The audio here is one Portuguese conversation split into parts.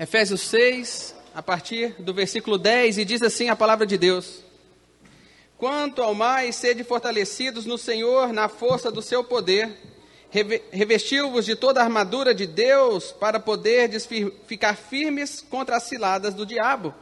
Efésios 6, a partir do versículo 10, e diz assim a palavra de Deus: Quanto ao mais sede fortalecidos no Senhor na força do seu poder, revestiu-vos de toda a armadura de Deus para poder ficar firmes contra as ciladas do diabo.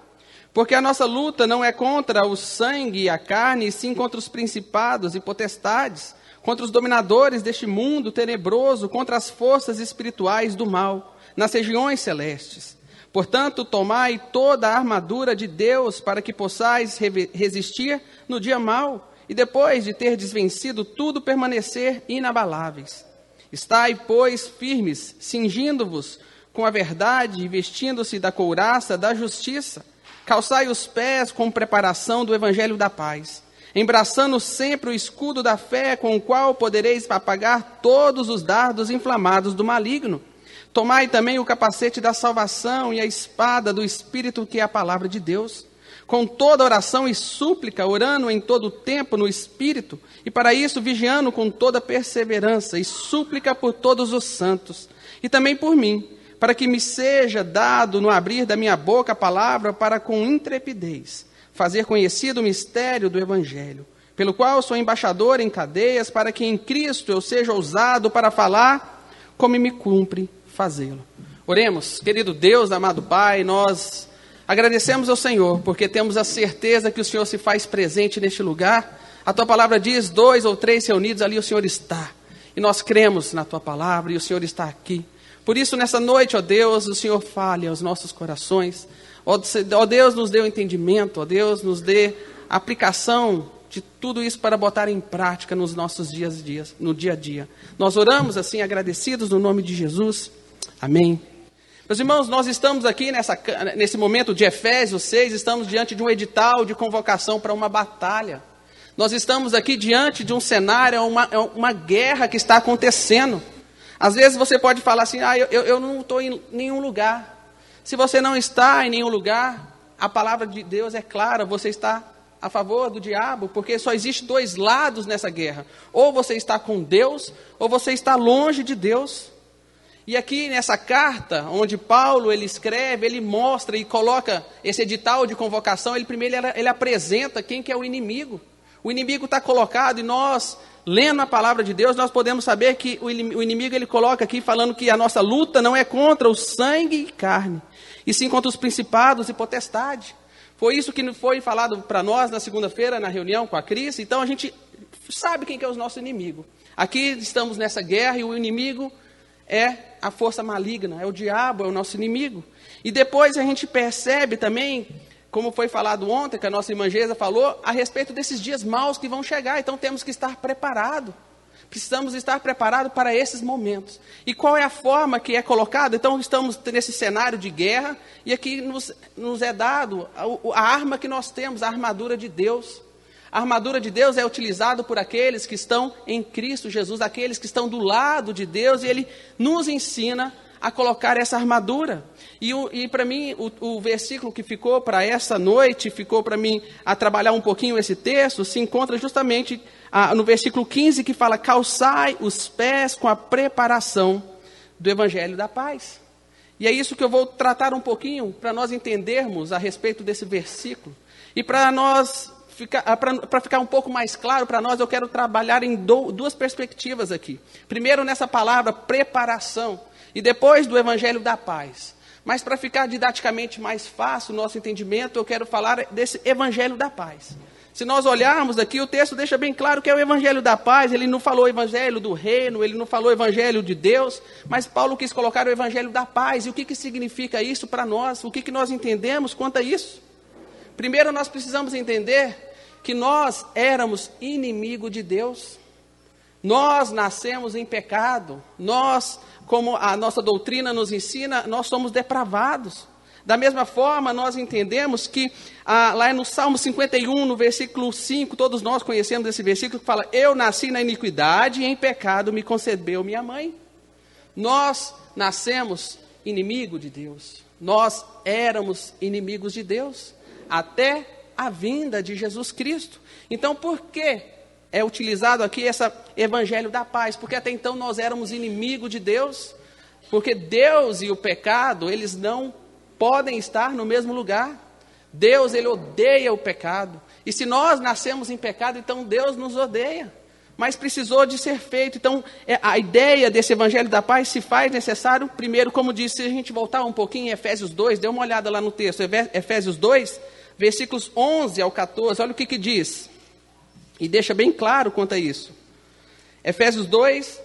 Porque a nossa luta não é contra o sangue e a carne, e sim contra os principados e potestades, contra os dominadores deste mundo tenebroso, contra as forças espirituais do mal, nas regiões celestes. Portanto, tomai toda a armadura de Deus para que possais resistir no dia mau e depois de ter desvencido tudo permanecer inabaláveis. Estai, pois, firmes, cingindo-vos com a verdade e vestindo-se da couraça da justiça. Calçai os pés com preparação do evangelho da paz, embraçando sempre o escudo da fé com o qual podereis apagar todos os dardos inflamados do maligno Tomai também o capacete da salvação e a espada do Espírito, que é a palavra de Deus, com toda oração e súplica, orando em todo o tempo no Espírito, e para isso vigiando com toda perseverança e súplica por todos os santos, e também por mim, para que me seja dado no abrir da minha boca a palavra para com intrepidez fazer conhecido o mistério do Evangelho, pelo qual sou embaixador em cadeias, para que em Cristo eu seja ousado para falar como me cumpre fazê-lo. Oremos, querido Deus, amado Pai, nós agradecemos ao Senhor, porque temos a certeza que o Senhor se faz presente neste lugar. A tua palavra diz: dois ou três reunidos, ali o Senhor está. E nós cremos na tua palavra e o Senhor está aqui. Por isso, nessa noite, ó Deus, o Senhor fale aos nossos corações. Ó Deus, nos dê o entendimento, ó Deus, nos dê a aplicação de tudo isso para botar em prática nos nossos dias, dias no dia a dia. Nós oramos assim, agradecidos no nome de Jesus. Amém. Meus irmãos, nós estamos aqui nessa, nesse momento de Efésios 6, estamos diante de um edital de convocação para uma batalha. Nós estamos aqui diante de um cenário, uma, é uma guerra que está acontecendo. Às vezes você pode falar assim, ah, eu, eu não estou em nenhum lugar. Se você não está em nenhum lugar, a palavra de Deus é clara, você está a favor do diabo, porque só existe dois lados nessa guerra. Ou você está com Deus, ou você está longe de Deus. E aqui nessa carta, onde Paulo ele escreve, ele mostra e coloca esse edital de convocação, ele primeiro ele, ele apresenta quem que é o inimigo. O inimigo está colocado e nós, lendo a palavra de Deus, nós podemos saber que o inimigo ele coloca aqui falando que a nossa luta não é contra o sangue e carne, e sim contra os principados e potestades. Foi isso que foi falado para nós na segunda-feira, na reunião com a Cris. Então a gente sabe quem que é o nosso inimigo. Aqui estamos nessa guerra e o inimigo é a força maligna, é o diabo, é o nosso inimigo. E depois a gente percebe também, como foi falado ontem, que a nossa irmã Geza falou, a respeito desses dias maus que vão chegar. Então temos que estar preparados. Precisamos estar preparados para esses momentos. E qual é a forma que é colocada? Então, estamos nesse cenário de guerra, e aqui nos, nos é dado a, a arma que nós temos, a armadura de Deus. A armadura de Deus é utilizada por aqueles que estão em Cristo Jesus, aqueles que estão do lado de Deus, e Ele nos ensina a colocar essa armadura. E, e para mim, o, o, versículo que ficou para essa noite, ficou para mim a trabalhar um pouquinho esse texto, se encontra justamente ah, no versículo 15, que fala: calçai os pés com a preparação do evangelho da paz. E é isso que eu vou tratar um pouquinho para nós entendermos a respeito desse versículo. E para nós para ficar um pouco mais claro para nós, eu quero trabalhar em do, duas perspectivas aqui. Primeiro, nessa palavra preparação, e depois do evangelho da paz. Mas para ficar didaticamente mais fácil o nosso entendimento, eu quero falar desse evangelho da paz. Se nós olharmos aqui, o texto deixa bem claro que é o evangelho da paz, ele não falou o evangelho do reino, ele não falou o evangelho de Deus, mas Paulo quis colocar o evangelho da paz. E o que, que significa isso para nós? O que, que nós entendemos quanto a isso? Primeiro, nós precisamos entender que nós éramos inimigo de Deus. Nós nascemos em pecado. Nós, como a nossa doutrina nos ensina, nós somos depravados. Da mesma forma, nós entendemos que ah, lá no Salmo 51, no versículo 5, todos nós conhecemos esse versículo que fala: Eu nasci na iniquidade e em pecado me concebeu minha mãe. Nós nascemos inimigo de Deus. Nós éramos inimigos de Deus. Até a vinda de Jesus Cristo. Então, por que é utilizado aqui esse evangelho da paz? Porque até então nós éramos inimigos de Deus, porque Deus e o pecado, eles não podem estar no mesmo lugar. Deus, ele odeia o pecado. E se nós nascemos em pecado, então Deus nos odeia. Mas precisou de ser feito. Então, é, a ideia desse evangelho da paz se faz necessário, primeiro, como disse, se a gente voltar um pouquinho em Efésios 2, dê uma olhada lá no texto, Efésios 2, versículos 11 ao 14, olha o que, que diz. E deixa bem claro quanto a isso. Efésios 2,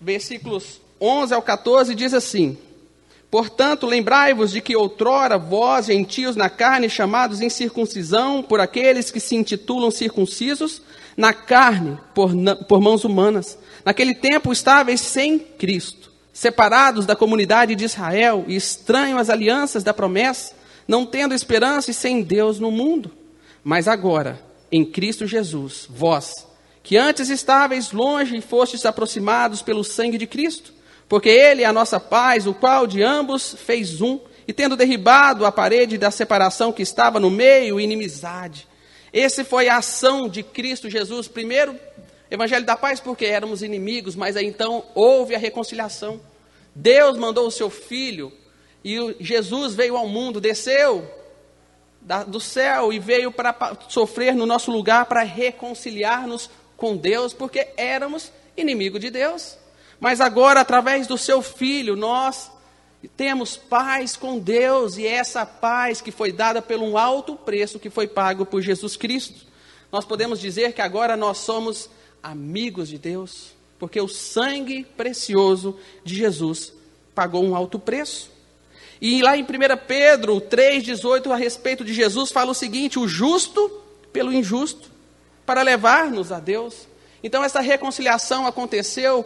versículos 11 ao 14, diz assim: Portanto, lembrai-vos de que outrora vós, gentios na carne, chamados em circuncisão por aqueles que se intitulam circuncisos, na carne, por, por mãos humanas, naquele tempo estáveis sem Cristo, separados da comunidade de Israel e estranhos às alianças da promessa, não tendo esperança e sem Deus no mundo. Mas agora, em Cristo Jesus, vós, que antes estáveis longe e fostes aproximados pelo sangue de Cristo, porque Ele é a nossa paz, o qual de ambos fez um, e tendo derribado a parede da separação que estava no meio, inimizade. Esse foi a ação de Cristo Jesus. Primeiro, Evangelho da Paz, porque éramos inimigos, mas aí então houve a reconciliação. Deus mandou o seu Filho, e Jesus veio ao mundo, desceu do céu e veio para sofrer no nosso lugar, para reconciliar-nos com Deus, porque éramos inimigos de Deus. Mas agora, através do seu filho, nós temos paz com Deus e essa paz que foi dada pelo alto preço que foi pago por Jesus Cristo. Nós podemos dizer que agora nós somos amigos de Deus, porque o sangue precioso de Jesus pagou um alto preço. E lá em 1 Pedro 3,18, a respeito de Jesus, fala o seguinte: o justo pelo injusto, para levar-nos a Deus. Então, essa reconciliação aconteceu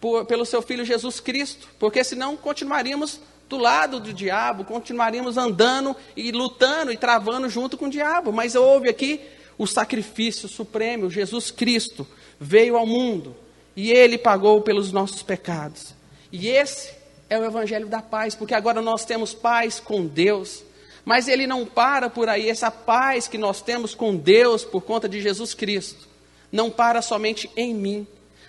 por, pelo seu Filho Jesus Cristo, porque senão continuaríamos do lado do diabo, continuaríamos andando e lutando e travando junto com o diabo. Mas houve aqui o sacrifício supremo, Jesus Cristo veio ao mundo e ele pagou pelos nossos pecados. E esse é o evangelho da paz, porque agora nós temos paz com Deus. Mas ele não para por aí, essa paz que nós temos com Deus por conta de Jesus Cristo, não para somente em mim,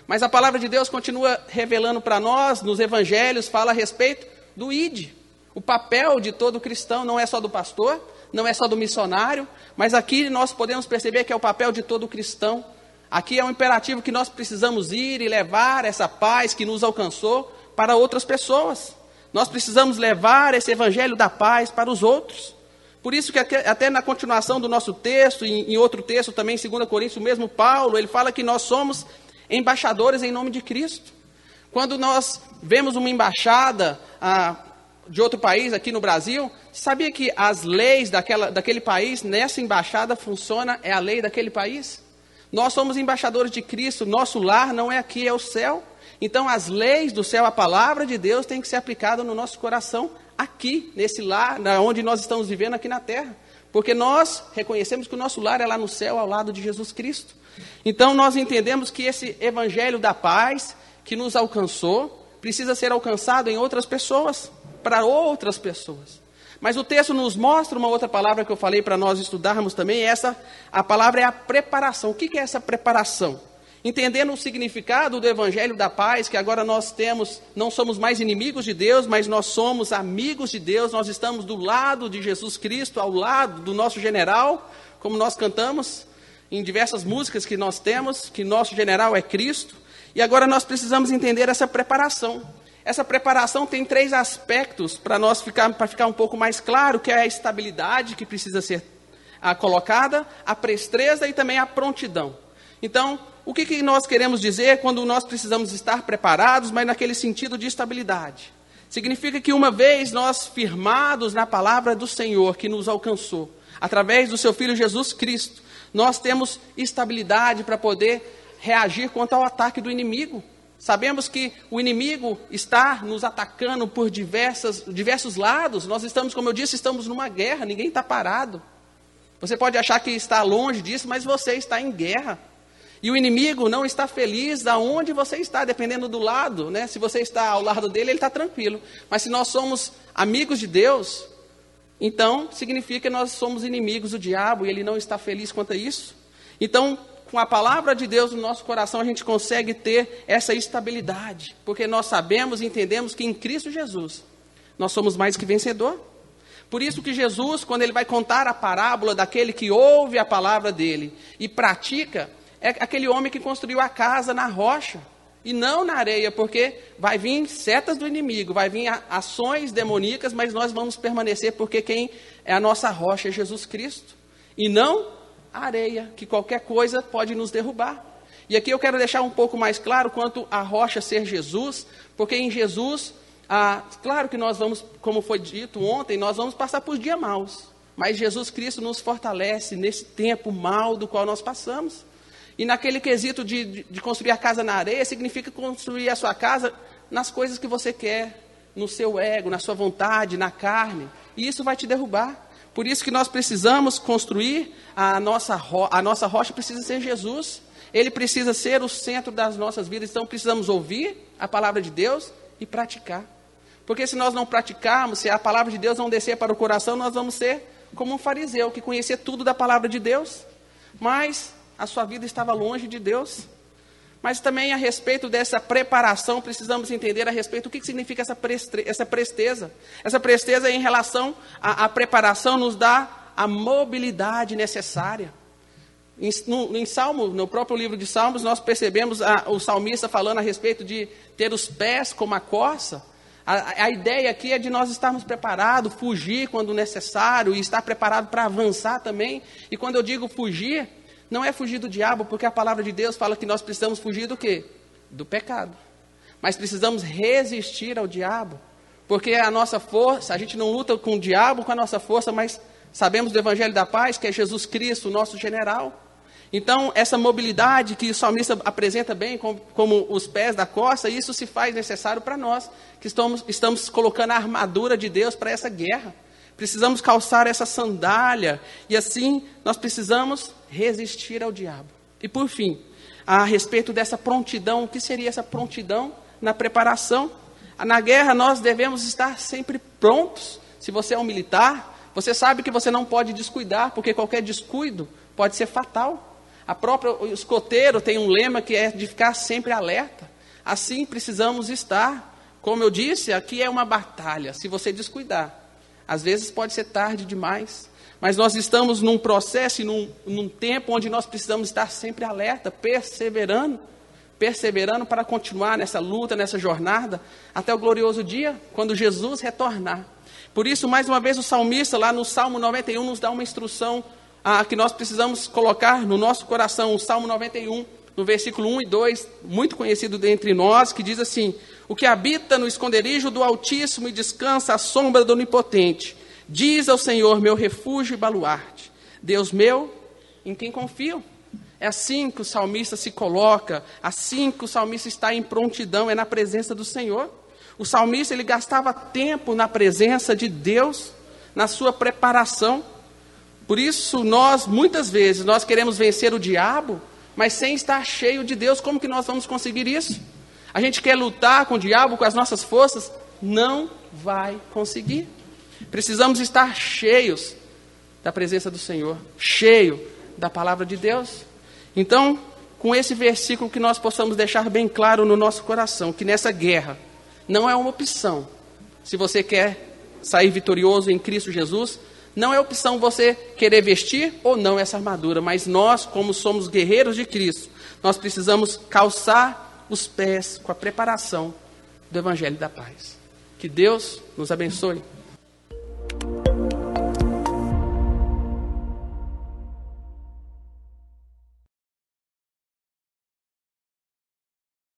mas a palavra de Deus continua revelando para nós, nos evangelhos, fala a respeito do ID. O papel de todo cristão não é só do pastor, não é só do missionário, mas aqui nós podemos perceber que é o papel de todo cristão. Aqui é um imperativo que nós precisamos ir e levar essa paz que nos alcançou para outras pessoas. Nós precisamos levar esse evangelho da paz para os outros. Por isso que até na continuação do nosso texto, em outro texto também, em 2 Coríntios, o mesmo Paulo, ele fala que nós somos embaixadores em nome de Cristo. Quando nós vemos uma embaixada ah, de outro país aqui no Brasil, sabia que as leis daquela, daquele país, nessa embaixada funciona, é a lei daquele país? Nós somos embaixadores de Cristo, nosso lar não é aqui, é o céu. Então, as leis do céu, a palavra de Deus tem que ser aplicada no nosso coração, aqui, nesse lar, onde nós estamos vivendo aqui na terra. Porque nós reconhecemos que o nosso lar é lá no céu, ao lado de Jesus Cristo. Então nós entendemos que esse evangelho da paz que nos alcançou precisa ser alcançado em outras pessoas, para outras pessoas. Mas o texto nos mostra uma outra palavra que eu falei para nós estudarmos também, essa a palavra é a preparação. O que é essa preparação? Entendendo o significado do evangelho da paz, que agora nós temos, não somos mais inimigos de Deus, mas nós somos amigos de Deus, nós estamos do lado de Jesus Cristo, ao lado do nosso general, como nós cantamos, em diversas músicas que nós temos, que nosso general é Cristo, e agora nós precisamos entender essa preparação. Essa preparação tem três aspectos para nós ficar, para ficar um pouco mais claro, que é a estabilidade que precisa ser a, colocada, a prestreza e também a prontidão. Então, o que, que nós queremos dizer quando nós precisamos estar preparados, mas naquele sentido de estabilidade? Significa que uma vez nós firmados na palavra do Senhor que nos alcançou, através do seu Filho Jesus Cristo, nós temos estabilidade para poder reagir contra o ataque do inimigo. Sabemos que o inimigo está nos atacando por diversas, diversos lados. Nós estamos, como eu disse, estamos numa guerra, ninguém está parado. Você pode achar que está longe disso, mas você está em guerra. E o inimigo não está feliz aonde você está, dependendo do lado. Né? Se você está ao lado dele, ele está tranquilo. Mas se nós somos amigos de Deus, então, significa que nós somos inimigos do diabo e ele não está feliz quanto a isso. Então, com a palavra de Deus no nosso coração, a gente consegue ter essa estabilidade, porque nós sabemos e entendemos que em Cristo Jesus nós somos mais que vencedor. Por isso que Jesus, quando ele vai contar a parábola daquele que ouve a palavra dele e pratica, é aquele homem que construiu a casa na rocha e não na areia, porque vai vir setas do inimigo, vai vir ações demoníacas, mas nós vamos permanecer porque quem é a nossa rocha é Jesus Cristo e não a areia, que qualquer coisa pode nos derrubar. E aqui eu quero deixar um pouco mais claro quanto a rocha ser Jesus, porque em Jesus ah, claro que nós vamos, como foi dito ontem, nós vamos passar por dias maus. Mas Jesus Cristo nos fortalece nesse tempo mal do qual nós passamos. E naquele quesito de, de, construir a casa na areia, significa construir a sua casa nas coisas que você quer, no seu ego, na sua vontade, na carne. E isso vai te derrubar. Por isso que nós precisamos construir a nossa, ro a nossa rocha precisa ser Jesus. Ele precisa ser o centro das nossas vidas. Então precisamos ouvir a palavra de Deus e praticar. Porque se nós não praticarmos, se a palavra de Deus não descer para o coração, nós vamos ser como um fariseu que conhecia tudo da palavra de Deus, mas a sua vida estava longe de Deus. Mas também a respeito dessa preparação, precisamos entender a respeito do que significa essa, essa presteza. Essa presteza em relação à, à preparação nos dá a mobilidade necessária. Em, no, em, Salmo, no próprio livro de Salmos, nós percebemos a, o salmista falando a respeito de ter os pés como a corça. A, a, ideia aqui é de nós estarmos preparados, fugir quando necessário e estar preparado para avançar também. E quando eu digo fugir, não é fugir do diabo, porque a palavra de Deus fala que nós precisamos fugir do quê? Do pecado. Mas precisamos resistir ao diabo, porque a nossa força, a gente não luta com o diabo com a nossa força, mas sabemos do evangelho da paz, que é Jesus Cristo, o nosso general. Então, essa mobilidade que o salmista apresenta bem, como, como os pés da costa, isso se faz necessário para nós, que estamos, estamos colocando a armadura de Deus para essa guerra. Precisamos calçar essa sandália, e assim nós precisamos resistir ao diabo. E por fim, a respeito dessa prontidão, o que seria essa prontidão na preparação? Na guerra nós devemos estar sempre prontos. Se você é um militar, você sabe que você não pode descuidar, porque qualquer descuido pode ser fatal. A própria o escoteiro tem um lema que é de ficar sempre alerta. Assim precisamos estar. Como eu disse, aqui é uma batalha. Se você descuidar, às vezes pode ser tarde demais. Mas nós estamos num processo e num, num tempo onde nós precisamos estar sempre alerta, perseverando, perseverando para continuar nessa luta, nessa jornada, até o glorioso dia, quando Jesus retornar. Por isso, mais uma vez, o salmista, lá no Salmo 91, nos dá uma instrução ah, que nós precisamos colocar no nosso coração, o Salmo 91, no versículo 1 e 2, muito conhecido dentre nós, que diz assim: O que habita no esconderijo do Altíssimo e descansa à sombra do Onipotente, diz ao Senhor, meu refúgio e baluarte, Deus meu, em quem confio. É assim que o salmista se coloca, assim que o salmista está em prontidão, é na presença do Senhor. O salmista ele gastava tempo na presença de Deus, na sua preparação. Por isso, nós, muitas vezes, nós queremos vencer o diabo, mas sem estar cheio de Deus. Como que nós vamos conseguir isso? A gente quer lutar com o diabo, com as nossas forças? Não vai conseguir. Precisamos estar cheios da presença do Senhor, cheio da palavra de Deus. Então, com esse versículo que nós possamos deixar bem claro no nosso coração que nessa guerra não é uma opção. Se você quer sair vitorioso em Cristo Jesus, não é opção você querer vestir ou não essa armadura, mas nós, como somos guerreiros de Cristo, nós precisamos calçar os pés com a preparação do Evangelho da Paz. Que Deus nos abençoe. Thank you.